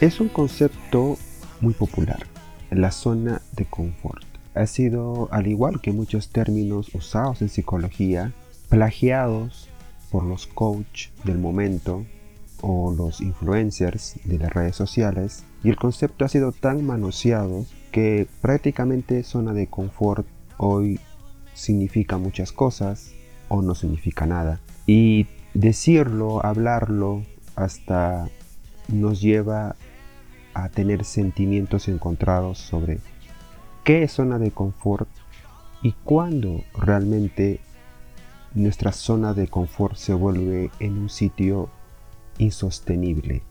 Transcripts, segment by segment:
Es un concepto muy popular, la zona de confort. Ha sido, al igual que muchos términos usados en psicología, plagiados por los coach del momento o los influencers de las redes sociales y el concepto ha sido tan manoseado que prácticamente zona de confort hoy significa muchas cosas o no significa nada. Y decirlo, hablarlo, hasta nos lleva a tener sentimientos encontrados sobre qué es zona de confort y cuándo realmente nuestra zona de confort se vuelve en un sitio insostenible.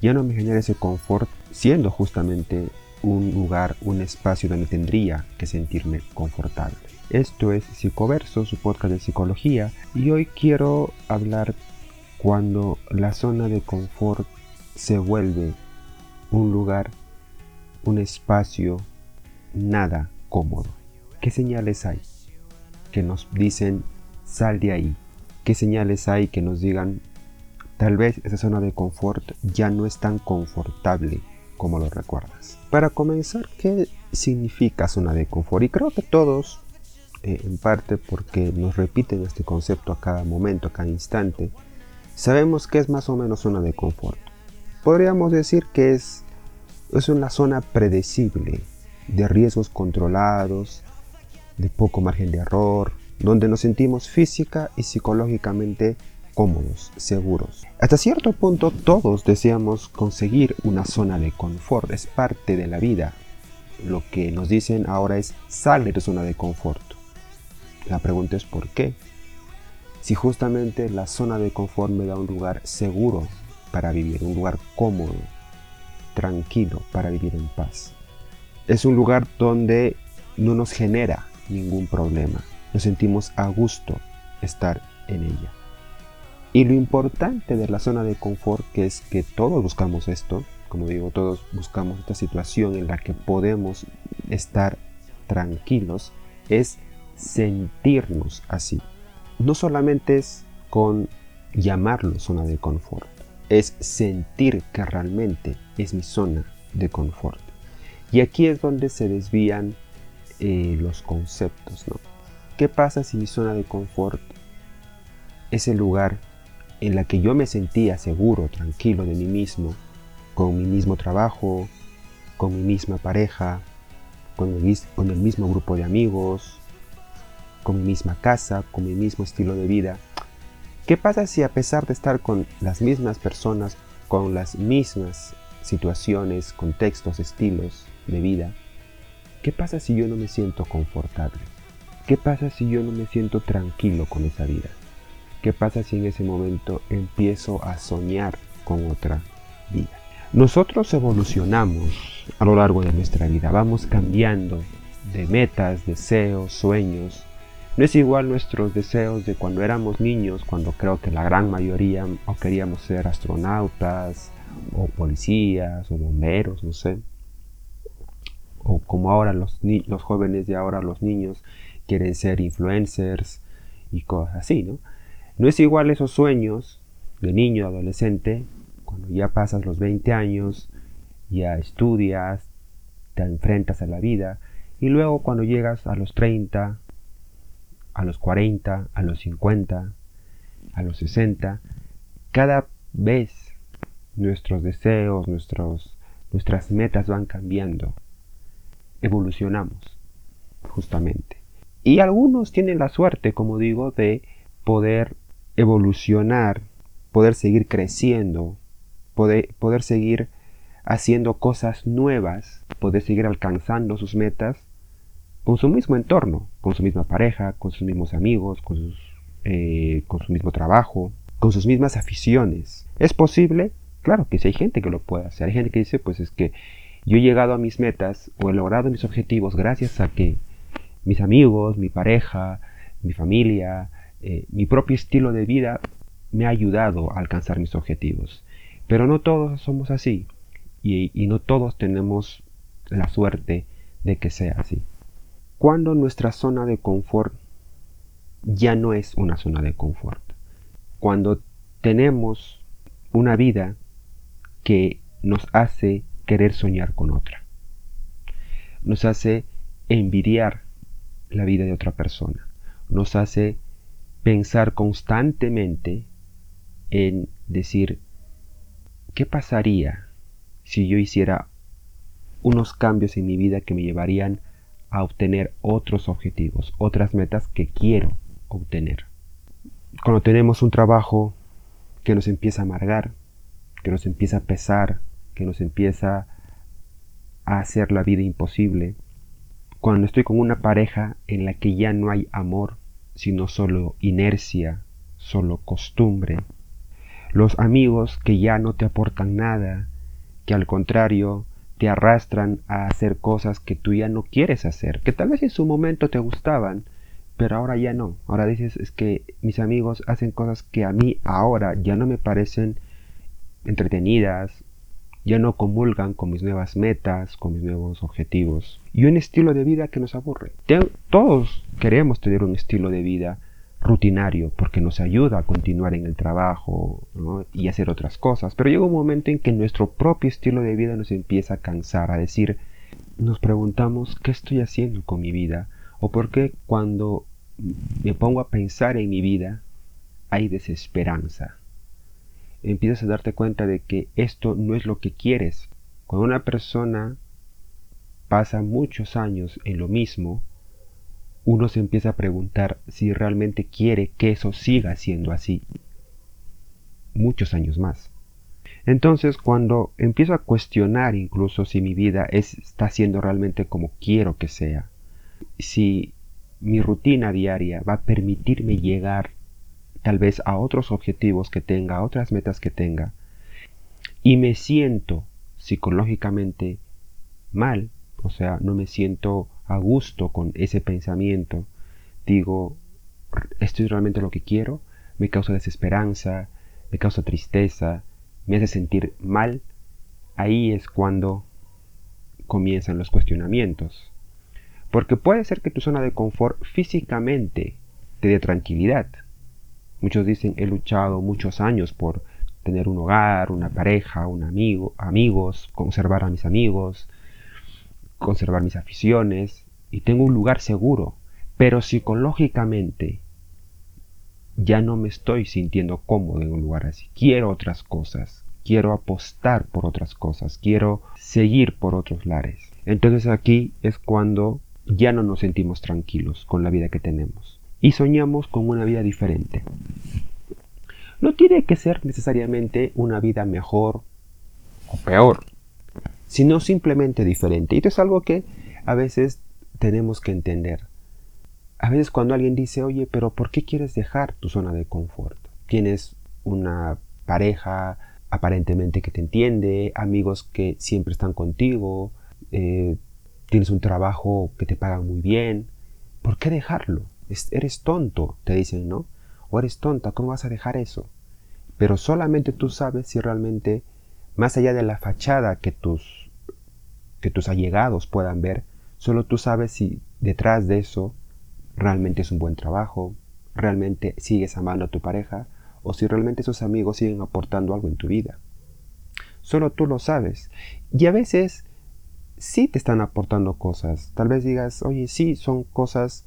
Ya no me genera ese confort siendo justamente un lugar, un espacio donde tendría que sentirme confortable. Esto es Psicoverso, su podcast de psicología, y hoy quiero hablar cuando la zona de confort se vuelve un lugar, un espacio nada cómodo. ¿Qué señales hay que nos dicen sal de ahí? ¿Qué señales hay que nos digan tal vez esa zona de confort ya no es tan confortable como lo recuerdas? Para comenzar, ¿qué significa zona de confort? Y creo que todos, eh, en parte porque nos repiten este concepto a cada momento, a cada instante, sabemos que es más o menos zona de confort. Podríamos decir que es, es una zona predecible, de riesgos controlados, de poco margen de error, donde nos sentimos física y psicológicamente cómodos, seguros. Hasta cierto punto todos deseamos conseguir una zona de confort, es parte de la vida. Lo que nos dicen ahora es sal de tu zona de confort. La pregunta es ¿por qué? Si justamente la zona de confort me da un lugar seguro para vivir, un lugar cómodo, tranquilo para vivir en paz. Es un lugar donde no nos genera ningún problema. Nos sentimos a gusto estar en ella. Y lo importante de la zona de confort, que es que todos buscamos esto, como digo, todos buscamos esta situación en la que podemos estar tranquilos, es sentirnos así. No solamente es con llamarlo zona de confort, es sentir que realmente es mi zona de confort. Y aquí es donde se desvían eh, los conceptos. ¿no? ¿Qué pasa si mi zona de confort es el lugar en la que yo me sentía seguro, tranquilo de mí mismo, con mi mismo trabajo, con mi misma pareja, con con el mismo grupo de amigos, con mi misma casa, con mi mismo estilo de vida. ¿Qué pasa si a pesar de estar con las mismas personas, con las mismas situaciones, contextos, estilos de vida, qué pasa si yo no me siento confortable? ¿Qué pasa si yo no me siento tranquilo con esa vida? ¿Qué pasa si en ese momento empiezo a soñar con otra vida? Nosotros evolucionamos a lo largo de nuestra vida, vamos cambiando de metas, deseos, sueños. No es igual nuestros deseos de cuando éramos niños, cuando creo que la gran mayoría o queríamos ser astronautas, o policías, o bomberos, no sé. O como ahora los, los jóvenes de ahora, los niños, quieren ser influencers y cosas así, ¿no? No es igual esos sueños de niño, adolescente, cuando ya pasas los 20 años, ya estudias, te enfrentas a la vida, y luego cuando llegas a los 30, a los 40, a los 50, a los 60, cada vez nuestros deseos, nuestros, nuestras metas van cambiando. Evolucionamos, justamente. Y algunos tienen la suerte, como digo, de poder evolucionar, poder seguir creciendo, poder, poder seguir haciendo cosas nuevas, poder seguir alcanzando sus metas con su mismo entorno, con su misma pareja, con sus mismos amigos, con, sus, eh, su mismo trabajo, con sus mismas aficiones. ¿Es posible? Claro que sí, hay gente que lo puede hacer. Hay gente que dice, pues es que yo he llegado a mis metas o he logrado mis objetivos gracias a que mis amigos, mi pareja, mi familia, eh, mi propio estilo de vida me ha ayudado a alcanzar mis objetivos. Pero no todos somos así y no todos tenemos la suerte de que sea así. Cuando nuestra zona de confort ya no es una zona de confort. Cuando tenemos una vida que nos hace querer soñar con otra. Nos hace envidiar la vida de otra persona. Nos hace pensar constantemente en decir, ¿qué pasaría si yo hiciera unos cambios en mi vida que me llevarían obtener otros objetivos, otras metas que quiero obtener? Cuando tenemos un trabajo que nos empieza a amargar, que nos empieza a pesar, que nos empieza a hacer la vida imposible, cuando estoy con una pareja en la que ya no hay amor, sino solo inercia, solo costumbre, los amigos que ya no te aportan nada, que al contrario te arrastran a hacer cosas que tú ya no quieres hacer, que tal vez en su momento te gustaban, pero ahora ya no. Ahora dices, es que mis amigos hacen cosas que a mí ahora ya no me parecen entretenidas, ya no comulgan con mis nuevas metas, con mis nuevos objetivos. Y un estilo de vida que nos aburre. Todos queremos tener un estilo de vida rutinario porque nos ayuda a continuar en el trabajo y hacer otras cosas. Pero llega un momento en que nuestro propio estilo de vida nos empieza a cansar, a decir, nos preguntamos, ¿qué estoy haciendo con mi vida? o porque cuando me pongo a pensar en mi vida hay desesperanza. Empiezas a darte cuenta de que esto no es lo que quieres. Cuando una persona pasa muchos años en lo mismo, uno se empieza a preguntar si realmente quiere que eso siga siendo así. Muchos años más. Entonces, cuando empiezo a cuestionar incluso si mi vida está siendo realmente como quiero que sea, si mi rutina diaria va a permitirme llegar tal vez a otros objetivos que tenga, a otras metas que tenga, y me siento psicológicamente mal, o sea, no me siento a gusto con ese pensamiento, digo, ¿esto es realmente lo que quiero? Me causa desesperanza, me causa tristeza, me hace sentir mal, ahí es cuando comienzan los cuestionamientos. Porque puede ser que tu zona de confort físicamente te dé tranquilidad. Muchos dicen, he luchado muchos años por tener un hogar, una pareja, un amigo, amigos, conservar a mis amigos, conservar mis aficiones y tengo un lugar seguro. Pero psicológicamente ya no me estoy sintiendo cómodo en un lugar así. Quiero otras cosas, quiero apostar por otras cosas, quiero seguir por otros lares. Entonces aquí es cuando ya no nos sentimos tranquilos con la vida que tenemos y soñamos con una vida diferente. No tiene que ser necesariamente una vida mejor o peor, sino simplemente diferente. Y esto es algo que a veces tenemos que entender. A veces cuando alguien dice, oye, pero ¿por qué quieres dejar tu zona de confort? Tienes una pareja aparentemente que te entiende, amigos que siempre están contigo, eh, tienes un trabajo que te paga muy bien, ¿por qué dejarlo? eres tonto, te dicen, ¿no? O eres tonta, ¿cómo vas a dejar eso? Pero solamente tú sabes si realmente, más allá de la fachada que tus, que tus allegados puedan ver, solo tú sabes si detrás de eso realmente es un buen trabajo, realmente sigues amando a tu pareja, o si realmente esos amigos siguen aportando algo en tu vida. Solo tú lo sabes. Y a veces sí te están aportando cosas. Tal vez digas, oye, sí, son cosas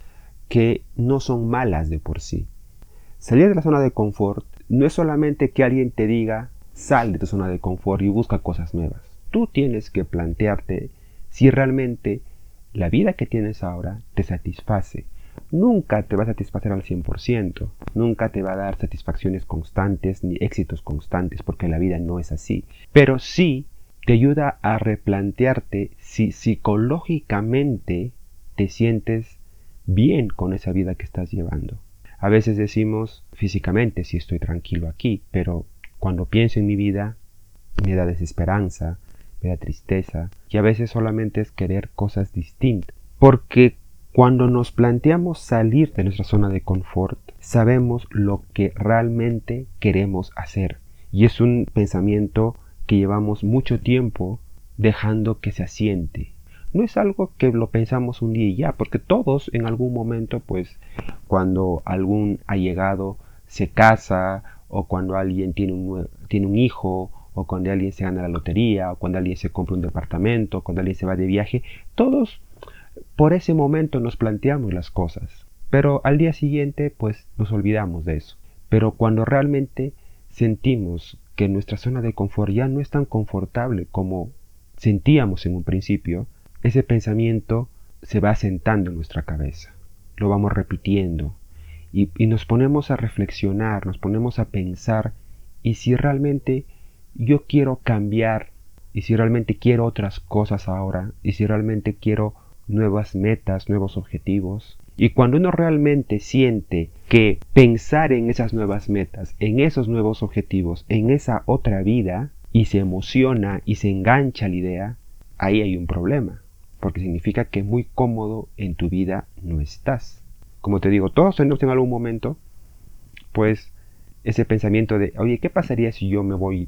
que no son malas de por sí. Salir de la zona de confort no es solamente que alguien te diga, sal de tu zona de confort y busca cosas nuevas. Tú tienes que plantearte si realmente la vida que tienes ahora te satisface. Nunca te va a satisfacer al 100%, nunca te va a dar satisfacciones constantes ni éxitos constantes, porque la vida no es así. Pero sí te ayuda a replantearte si psicológicamente te sientes bien con esa vida que estás llevando. A veces decimos físicamente si estoy tranquilo aquí, pero cuando pienso en mi vida me da desesperanza, me tristeza y a veces solamente es querer cosas distintas. Porque cuando nos planteamos salir de nuestra zona de confort, sabemos lo que realmente queremos hacer. Y es un pensamiento que llevamos mucho tiempo dejando que se asiente. No es algo que lo pensamos un día y ya, porque todos en algún momento, pues, cuando algún allegado se casa o cuando alguien tiene un, tiene un hijo o cuando alguien se gana la lotería, o cuando alguien se compra un departamento, cuando alguien se va de viaje, todos por ese momento nos planteamos las cosas, pero al día siguiente pues nos olvidamos de eso. Pero cuando realmente sentimos que nuestra zona de confort ya no es tan confortable como sentíamos en un principio, ese pensamiento se va asentando en nuestra cabeza, lo vamos repitiendo y, y nos ponemos a reflexionar, nos ponemos a pensar y si realmente yo quiero cambiar y si realmente quiero otras cosas ahora y si realmente quiero nuevas metas, nuevos objetivos. Y cuando uno realmente siente que pensar en esas nuevas metas, en esos nuevos objetivos, en esa otra vida, y se emociona y se engancha a la idea, ahí hay un problema, porque significa que muy cómodo en tu vida no estás. Como te digo, todos tenemos en algún momento, pues, ese pensamiento de, oye, ¿qué pasaría si yo me voy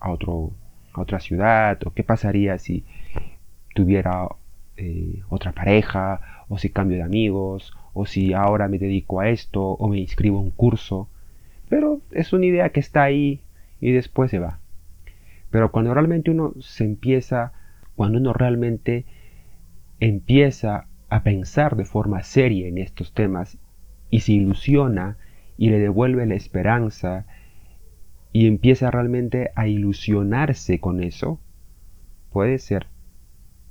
a, otro, a otra ciudad? ¿O qué pasaría si tuviera eh, otra pareja, o si cambio de amigos, o si ahora me dedico a esto, o me inscribo a un curso. Pero es una idea que está ahí y después se va. Pero cuando realmente uno se empieza, cuando uno realmente empieza a pensar de forma seria en estos temas y se ilusiona y le devuelve la esperanza y empieza realmente a ilusionarse con eso, puede ser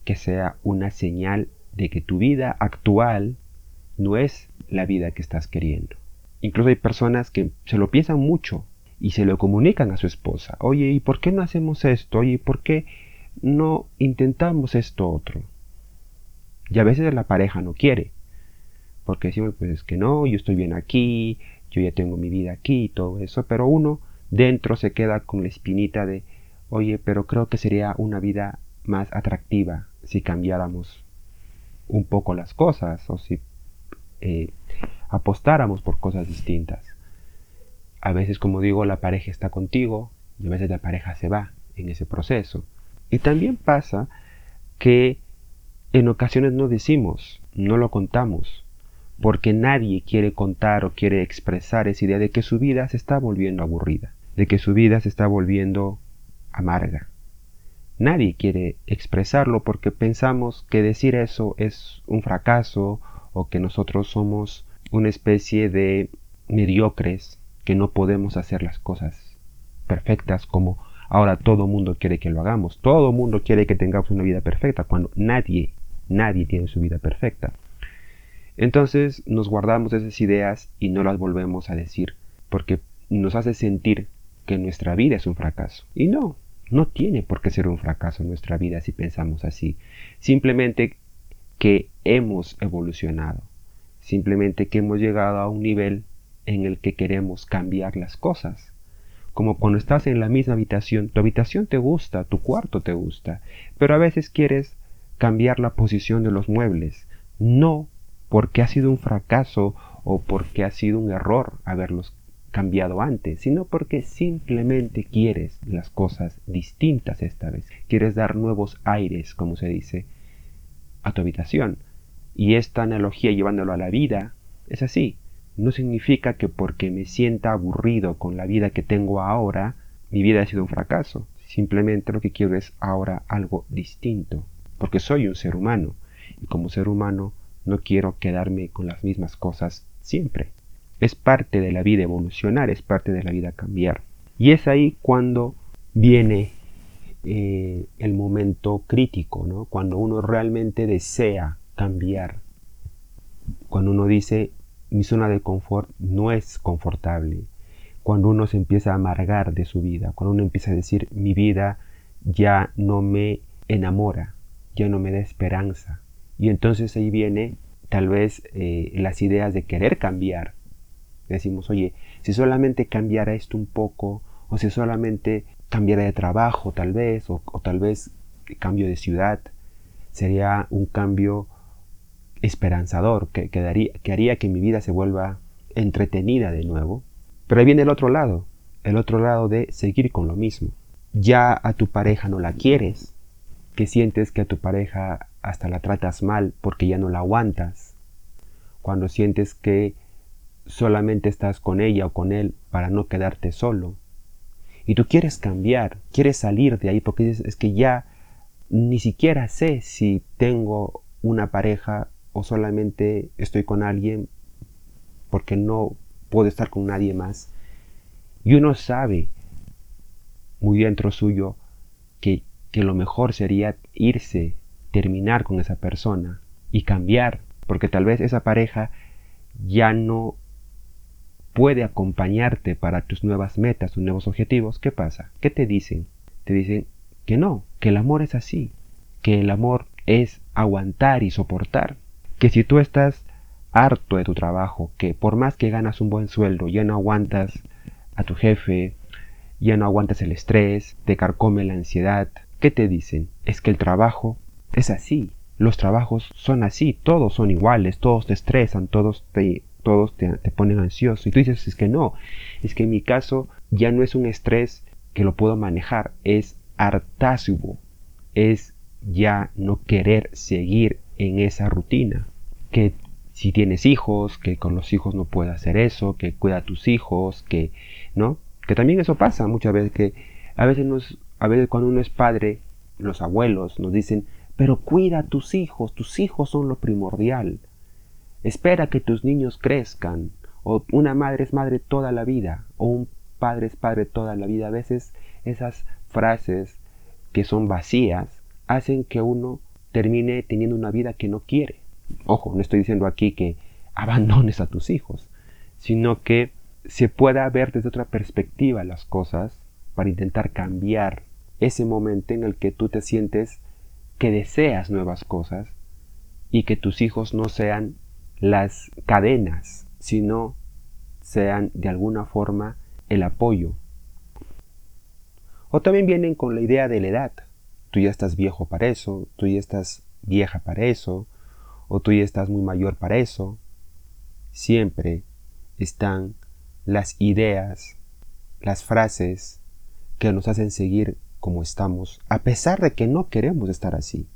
que sea una señal de que tu vida actual no es la vida que estás queriendo. Incluso hay personas que se lo piensan mucho y se lo comunican a su esposa. Oye, ¿y por qué no hacemos esto? Oye, ¿y por qué no intentamos esto otro? Y a veces la pareja no quiere. Porque decimos, pues es que no, yo estoy bien aquí, yo ya tengo mi vida aquí y todo eso. Pero uno dentro se queda con la espinita de, oye, pero creo que sería una vida más atractiva si cambiáramos un poco las cosas o si eh, apostáramos por cosas distintas. A veces, como digo, la pareja está contigo y a veces la pareja se va en ese proceso. Y también pasa que en ocasiones no decimos, no lo contamos, porque nadie quiere contar o quiere expresar esa idea de que su vida se está volviendo aburrida, de que su vida se está volviendo amarga, Nadie quiere expresarlo porque pensamos que decir eso es un fracaso o que nosotros somos una especie de mediocres que no podemos hacer las cosas perfectas como ahora todo mundo quiere que lo hagamos. Todo mundo quiere que tengamos una vida perfecta cuando nadie, nadie tiene su vida perfecta. Entonces nos guardamos esas ideas y no las volvemos a decir porque nos hace sentir que nuestra vida es un fracaso. Y no, no tiene por qué ser un fracaso nuestra vida si pensamos así. Simplemente que hemos evolucionado. Simplemente que hemos llegado a un nivel en el que queremos cambiar las cosas. Como cuando estás en la misma habitación, tu habitación te gusta, tu cuarto te gusta, pero a veces quieres cambiar la posición de los muebles. No porque ha sido un fracaso o porque ha sido un error haberlos cambiado antes, sino porque simplemente quieres las cosas distintas esta vez. Quieres dar nuevos aires, como se dice, a tu habitación. Y esta analogía llevándolo a la vida es así. No significa que porque me sienta aburrido con la vida que tengo ahora, mi vida ha sido un fracaso. Simplemente lo que quiero es ahora algo distinto. Porque soy un ser humano. Y como ser humano no quiero quedarme con las mismas cosas siempre. Es parte de la vida evolucionar, es parte de la vida cambiar. Y es ahí cuando viene eh, el momento crítico, ¿no? cuando uno realmente desea cambiar, cuando uno dice mi zona de confort no es confortable, cuando uno se empieza a amargar de su vida, cuando uno empieza a decir mi vida ya no me enamora, ya no me da esperanza. Y entonces ahí viene tal vez eh, las ideas de querer cambiar, decimos, oye, si solamente cambiara esto un poco, o si solamente cambiara de trabajo tal vez, o, tal vez cambio de ciudad, sería un cambio esperanzador, que, que haría que mi vida se vuelva entretenida de nuevo. Pero ahí viene el otro lado, el otro lado de seguir con lo mismo. Ya a tu pareja no la quieres, que sientes que a tu pareja hasta la tratas mal porque ya no la aguantas, cuando sientes que solamente estás con ella o con él para no quedarte solo. Y tú quieres cambiar, quieres salir de ahí porque dices, es que ya ni siquiera sé si tengo una pareja o solamente estoy con alguien porque no puedo estar con nadie más. Y uno sabe muy dentro suyo que, que lo mejor sería irse, terminar con esa persona y cambiar, porque tal vez esa pareja ya no puede acompañarte para tus nuevas metas, tus nuevos objetivos, ¿qué pasa? ¿Qué te dicen? Te dicen que no, que el amor es así, que el amor es aguantar y soportar, que si tú estás harto de tu trabajo, que por más que ganas un buen sueldo, ya no aguantas a tu jefe, ya no aguantas el estrés, te carcome la ansiedad, ¿qué te dicen? Es que el trabajo es así, los trabajos son así, todos son iguales, todos te estresan, todos te todos te, ponen ansioso. Y tú dices, es que no, es que en mi caso ya no es un estrés que lo puedo manejar, es hartazgo, es ya no querer seguir en esa rutina. Que si tienes hijos, que con los hijos no puedes hacer eso, que cuida a tus hijos, que, ¿no? Que también eso pasa muchas veces, que a veces, nos, a veces cuando uno es padre, los abuelos nos dicen, pero cuida a tus hijos, tus hijos son lo primordial. Espera que tus niños crezcan, o una madre es madre toda la vida, o un padre es padre toda la vida. A veces esas frases que son vacías hacen que uno termine teniendo una vida que no quiere. Ojo, no estoy diciendo aquí que abandones a tus hijos, sino que se pueda ver desde otra perspectiva las cosas para intentar cambiar ese momento en el que tú te sientes que deseas nuevas cosas y que tus hijos no sean las cadenas, sino sean de alguna forma el apoyo. O también vienen con la idea de la edad. Tú ya estás viejo para eso, tú ya estás vieja para eso, o tú ya estás muy mayor para eso. Siempre están las ideas, las frases que nos hacen seguir como estamos, a pesar de que no queremos estar así.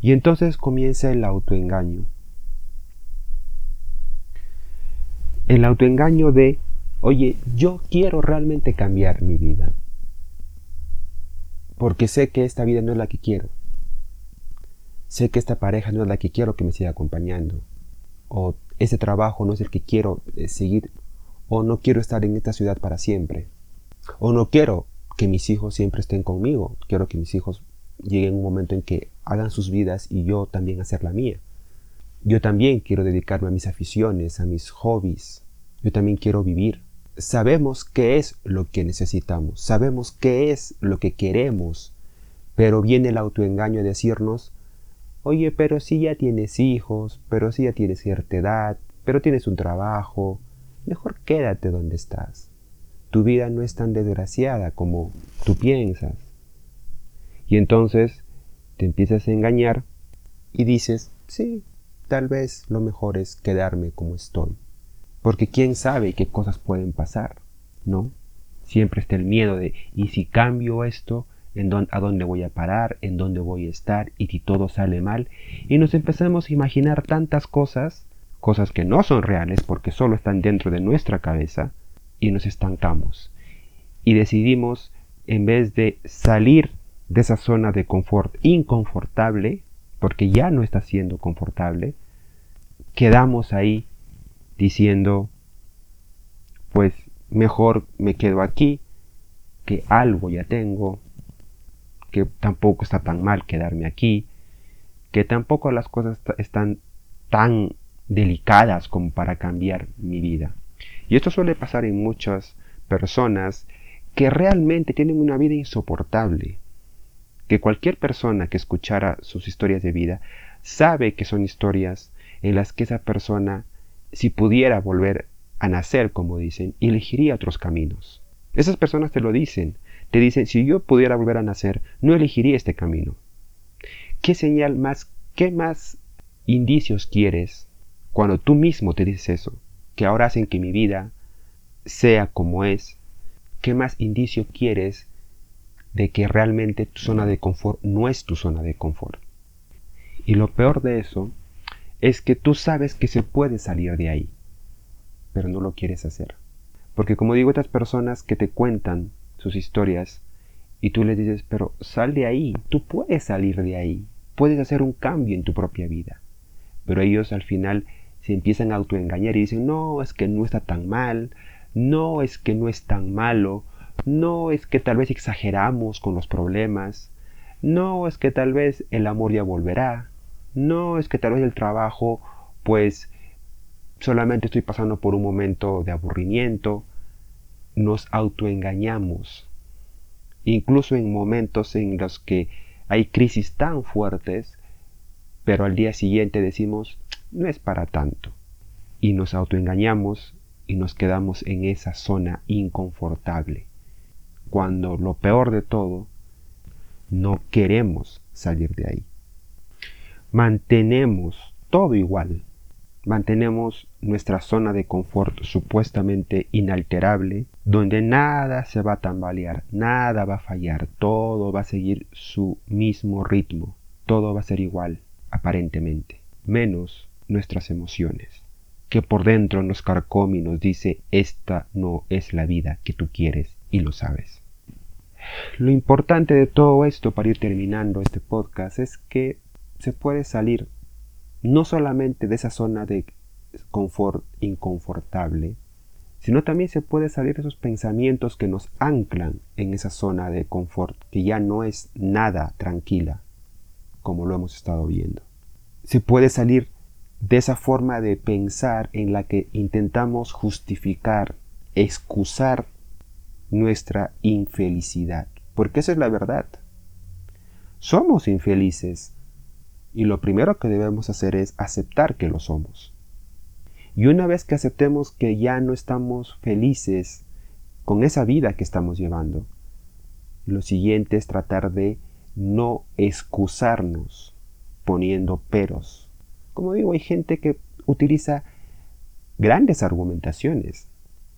Y entonces comienza el autoengaño. El autoengaño de, oye, yo quiero realmente cambiar mi vida. Porque sé que esta vida no es la que quiero. Sé que esta pareja no es la que quiero que me siga acompañando. O ese trabajo no es el que quiero eh, seguir. O no quiero estar en esta ciudad para siempre. O no quiero que mis hijos siempre estén conmigo. Quiero que mis hijos lleguen un momento en que hagan sus vidas y yo también hacer la mía. Yo también quiero dedicarme a mis aficiones, a mis hobbies. Yo también quiero vivir. Sabemos qué es lo que necesitamos, sabemos qué es lo que queremos, pero viene el autoengaño a decirnos, oye, pero si ya tienes hijos, pero si ya tienes cierta edad, pero tienes un trabajo, mejor quédate donde estás. Tu vida no es tan desgraciada como tú piensas. Y entonces te empiezas a engañar y dices, sí, tal vez lo mejor es quedarme como estoy. Porque quién sabe qué cosas pueden pasar, ¿no? Siempre está el miedo de, ¿y si cambio esto? ¿En ¿A dónde voy a parar? ¿En dónde voy a estar? ¿Y si todo sale mal? Y nos empezamos a imaginar tantas cosas, cosas que no son reales porque solo están dentro de nuestra cabeza, y nos estancamos. Y decidimos, en vez de salir de esa zona de confort inconfortable, porque ya no está siendo confortable, quedamos ahí diciendo, pues mejor me quedo aquí, que algo ya tengo, que tampoco está tan mal quedarme aquí, que tampoco las cosas están tan delicadas como para cambiar mi vida. Y esto suele pasar en muchas personas que realmente tienen una vida insoportable, que cualquier persona que escuchara sus historias de vida sabe que son historias en las que esa persona, si pudiera volver a nacer, como dicen, elegiría otros caminos. Esas personas te lo dicen, te dicen, si yo pudiera volver a nacer, no elegiría este camino. ¿Qué señal más, qué más indicios quieres cuando tú mismo te dices eso, que ahora hacen que mi vida sea como es? ¿Qué más indicio quieres de que realmente tu zona de confort no es tu zona de confort? Y lo peor de eso es que tú sabes que se puede salir de ahí, pero no lo quieres hacer. Porque como digo, estas personas que te cuentan sus historias y tú les dices, pero sal de ahí, tú puedes salir de ahí, puedes hacer un cambio en tu propia vida. Pero ellos al final se empiezan a autoengañar y dicen, no, es que no está tan mal, no es que no es tan malo, no es que tal vez exageramos con los problemas, no es que tal vez el amor ya volverá, no es que tal vez el trabajo pues solamente estoy pasando por un momento de aburrimiento, nos autoengañamos, incluso en momentos en los que hay crisis tan fuertes, pero al día siguiente decimos, no es para tanto, y nos autoengañamos y nos quedamos en esa zona inconfortable, cuando lo peor de todo, no queremos salir de ahí. Mantenemos todo igual, mantenemos nuestra zona de confort supuestamente inalterable, donde nada se va a tambalear, nada va a fallar, todo va a seguir su mismo ritmo, todo va a ser igual, aparentemente, menos nuestras emociones, que por dentro nos carcome y nos dice, esta no es la vida que tú quieres y lo sabes. Lo importante de todo esto para ir terminando este podcast es que se puede salir no solamente de esa zona de confort inconfortable, sino también se puede salir de esos pensamientos que nos anclan en esa zona de confort, que ya no es nada tranquila, como lo hemos estado viendo. Se puede salir de esa forma de pensar en la que intentamos justificar, excusar nuestra infelicidad, porque esa es la verdad. Somos infelices y lo primero que debemos hacer es aceptar que lo somos. Y una vez que aceptemos que ya no estamos felices con esa vida que estamos llevando, lo siguiente es tratar de no excusarnos poniendo peros. Como digo, hay gente que utiliza grandes argumentaciones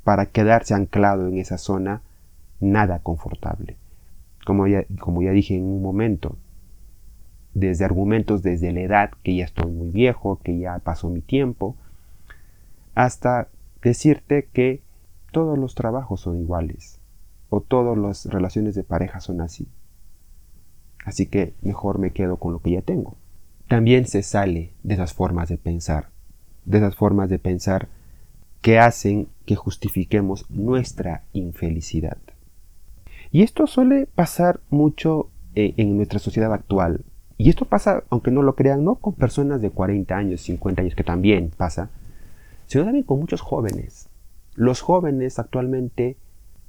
para quedarse anclado en esa zona nada confortable. Como ya, como ya dije en un momento, desde argumentos desde la edad, que ya estoy muy viejo, que ya pasó mi tiempo, hasta decirte que todos los trabajos son iguales o todas las relaciones de pareja son así. Así que mejor me quedo con lo que ya tengo. También se sale de esas formas de pensar, de esas formas de pensar que hacen que justifiquemos nuestra infelicidad. Y esto suele pasar mucho eh, en nuestra sociedad actual. Y esto pasa, aunque no lo crean, no con personas de 40 años, 50 años, que también pasa, sino también con muchos jóvenes. Los jóvenes actualmente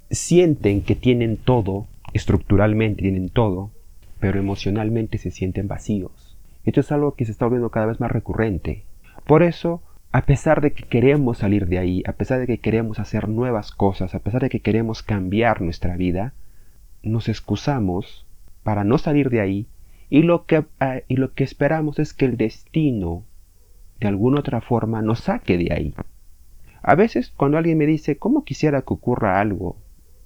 sienten que tienen todo, estructuralmente tienen todo, pero emocionalmente se sienten vacíos. Esto es algo que se está volviendo cada vez más recurrente. Por eso, a pesar de que queremos salir de ahí, a pesar de que queremos hacer nuevas cosas, a pesar de que queremos cambiar nuestra vida, nos excusamos para no salir de ahí y lo que, ah, y lo que esperamos es que el destino de alguna otra forma nos saque de ahí. A veces cuando alguien me dice, ¿cómo quisiera que ocurra algo?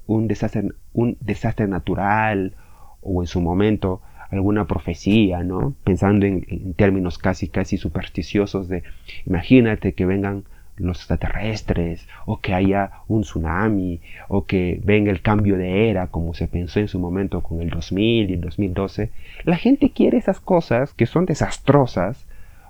Un desastre, un desastre natural o en su momento alguna profecía, ¿no? Pensando en, en, términos casi, casi supersticiosos de, imagínate que vengan los extraterrestres, o que haya un tsunami, o que venga el cambio de era, como se pensó en su momento con el 2000 y el 2012. La gente quiere esas cosas que son desastrosas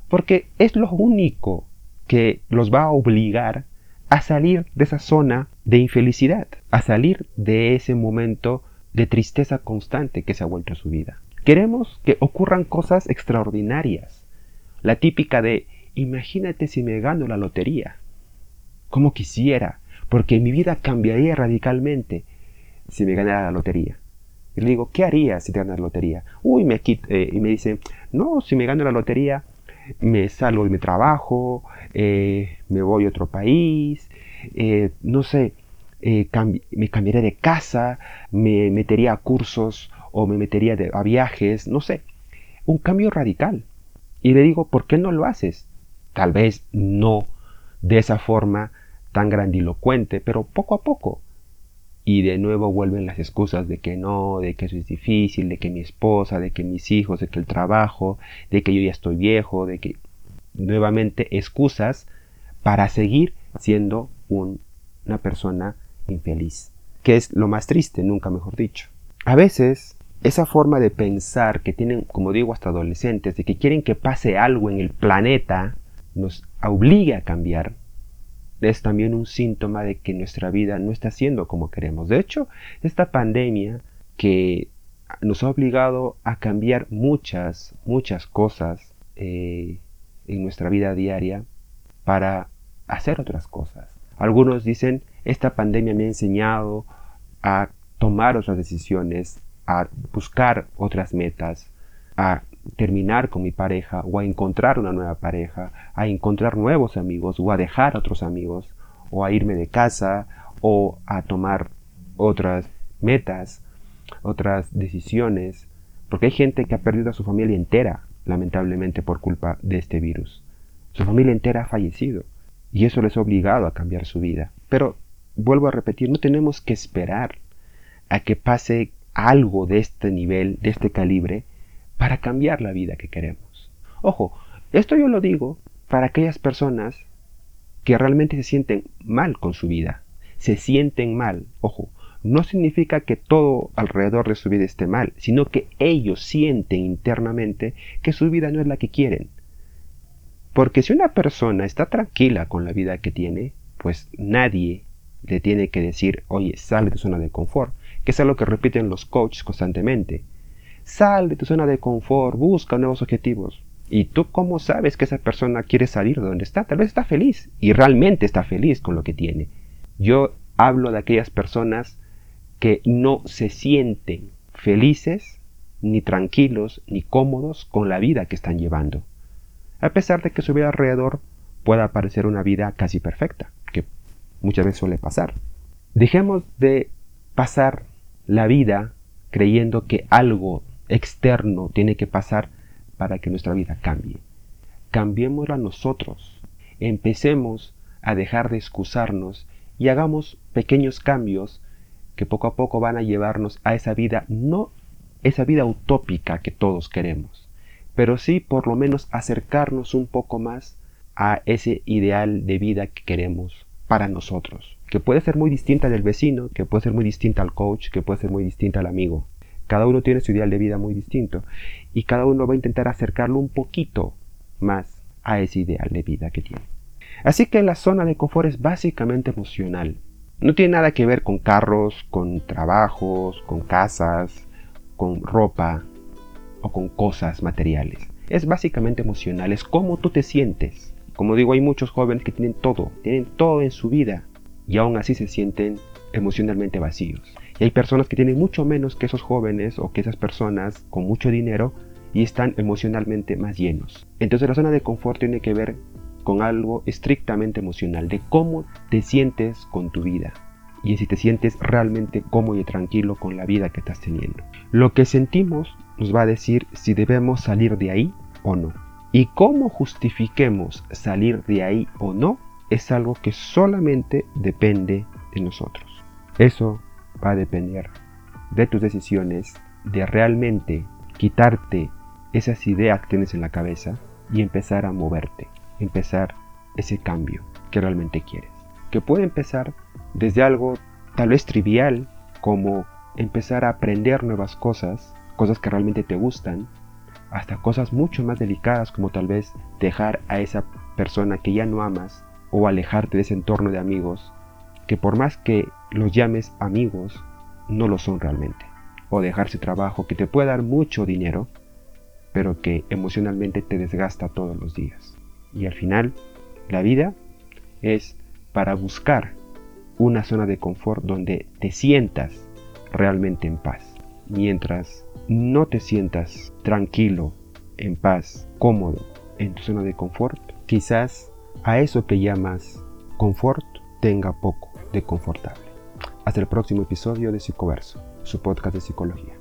porque es lo único que los va a obligar a salir de esa zona de infelicidad, a salir de ese momento de tristeza constante que se ha vuelto su vida. Queremos que ocurran cosas extraordinarias. La típica de imagínate si me gano la lotería. Como quisiera, porque mi vida cambiaría radicalmente si me ganara la lotería. Y le digo, ¿qué harías si te ganas la lotería? Uy, me eh, y me dice, no, si me gano la lotería, me salgo de mi trabajo, eh, me voy a otro país, eh, no sé, me cambiaré de casa, me metería a cursos o me metería a viajes, no sé, un cambio radical. Y le digo, ¿por qué no lo haces? Tal vez no de esa forma tan grandilocuente, pero poco a poco. Y de nuevo vuelven las excusas de que no, de que eso es difícil, de que mi esposa, de que mis hijos, de que el trabajo, de que yo ya estoy viejo, de que nuevamente excusas para seguir siendo una persona infeliz. que es lo más triste, nunca mejor dicho. A veces, esa forma de pensar que tienen, como digo, hasta adolescentes, de que quieren que pase algo en el planeta, nos obliga a cambiar, es también un síntoma de que nuestra vida no está siendo como queremos. De hecho, esta pandemia que nos ha obligado a cambiar muchas, muchas cosas eh, en nuestra vida diaria para hacer otras cosas. Algunos dicen, esta pandemia me ha enseñado a tomar otras decisiones, a buscar otras metas, a terminar con mi pareja o a encontrar una nueva pareja, a encontrar nuevos amigos o a dejar otros amigos o a irme de casa o a tomar otras metas, otras decisiones, porque hay gente que ha perdido a su familia entera, lamentablemente por culpa de este virus. Su familia entera ha fallecido y eso les ha obligado a cambiar su vida. Pero vuelvo a repetir, no tenemos que esperar a que pase algo de este nivel, de este calibre, para cambiar la vida que queremos. Ojo, esto yo lo digo para aquellas personas que realmente se sienten mal con su vida. Se sienten mal. Ojo, no significa que todo alrededor de su vida esté mal, sino que ellos sienten internamente que su vida no es la que quieren. Porque si una persona está tranquila con la vida que tiene, pues nadie le tiene que decir, oye, sale de tu zona de confort, que es algo que repiten los coaches constantemente. Sal de tu zona de confort, busca nuevos objetivos. ¿Y tú cómo sabes que esa persona quiere salir de donde está? Tal vez está feliz y realmente está feliz con lo que tiene. Yo hablo de aquellas personas que no se sienten felices, ni tranquilos, ni cómodos con la vida que están llevando. A pesar de que su vida alrededor pueda parecer una vida casi perfecta, que muchas veces suele pasar. Dejemos de pasar la vida creyendo que algo externo tiene que pasar para que nuestra vida cambie. Cambiémosla nosotros. Empecemos a dejar de excusarnos y hagamos pequeños cambios que poco a poco van a llevarnos a esa vida, no esa vida utópica que todos queremos, pero sí por lo menos acercarnos un poco más a ese ideal de vida que queremos para nosotros, que puede ser muy distinta del vecino, que puede ser muy distinta al coach, que puede ser muy distinta al amigo. Cada uno tiene su ideal de vida muy distinto y cada uno va a intentar acercarlo un poquito más a ese ideal de vida que tiene. Así que la zona de confort es básicamente emocional. No tiene nada que ver con carros, con trabajos, con casas, con ropa o con cosas materiales. Es básicamente emocional, es cómo tú te sientes. Como digo, hay muchos jóvenes que tienen todo, tienen todo en su vida y aún así se sienten emocionalmente vacíos. Hay personas que tienen mucho menos que esos jóvenes o que esas personas con mucho dinero y están emocionalmente más llenos. Entonces la zona de confort tiene que ver con algo estrictamente emocional, de cómo te sientes con tu vida y si te sientes realmente cómodo y tranquilo con la vida que estás teniendo. Lo que sentimos nos va a decir si debemos salir de ahí o no. Y cómo justifiquemos salir de ahí o no es algo que solamente depende de nosotros. Eso va a depender de tus decisiones, de realmente quitarte esas ideas que tienes en la cabeza y empezar a moverte, empezar ese cambio que realmente quieres. Que puede empezar desde algo tal vez trivial como empezar a aprender nuevas cosas, cosas que realmente te gustan, hasta cosas mucho más delicadas como tal vez dejar a esa persona que ya no amas o alejarte de ese entorno de amigos que por más que los llames amigos, no lo son realmente. O dejarse trabajo que te puede dar mucho dinero, pero que emocionalmente te desgasta todos los días. Y al final, la vida es para buscar una zona de confort donde te sientas realmente en paz. Mientras no te sientas tranquilo, en paz, cómodo en tu zona de confort, quizás a eso que llamas confort tenga poco de confortable. Hasta el próximo episodio de Psicoverso, su podcast de psicología.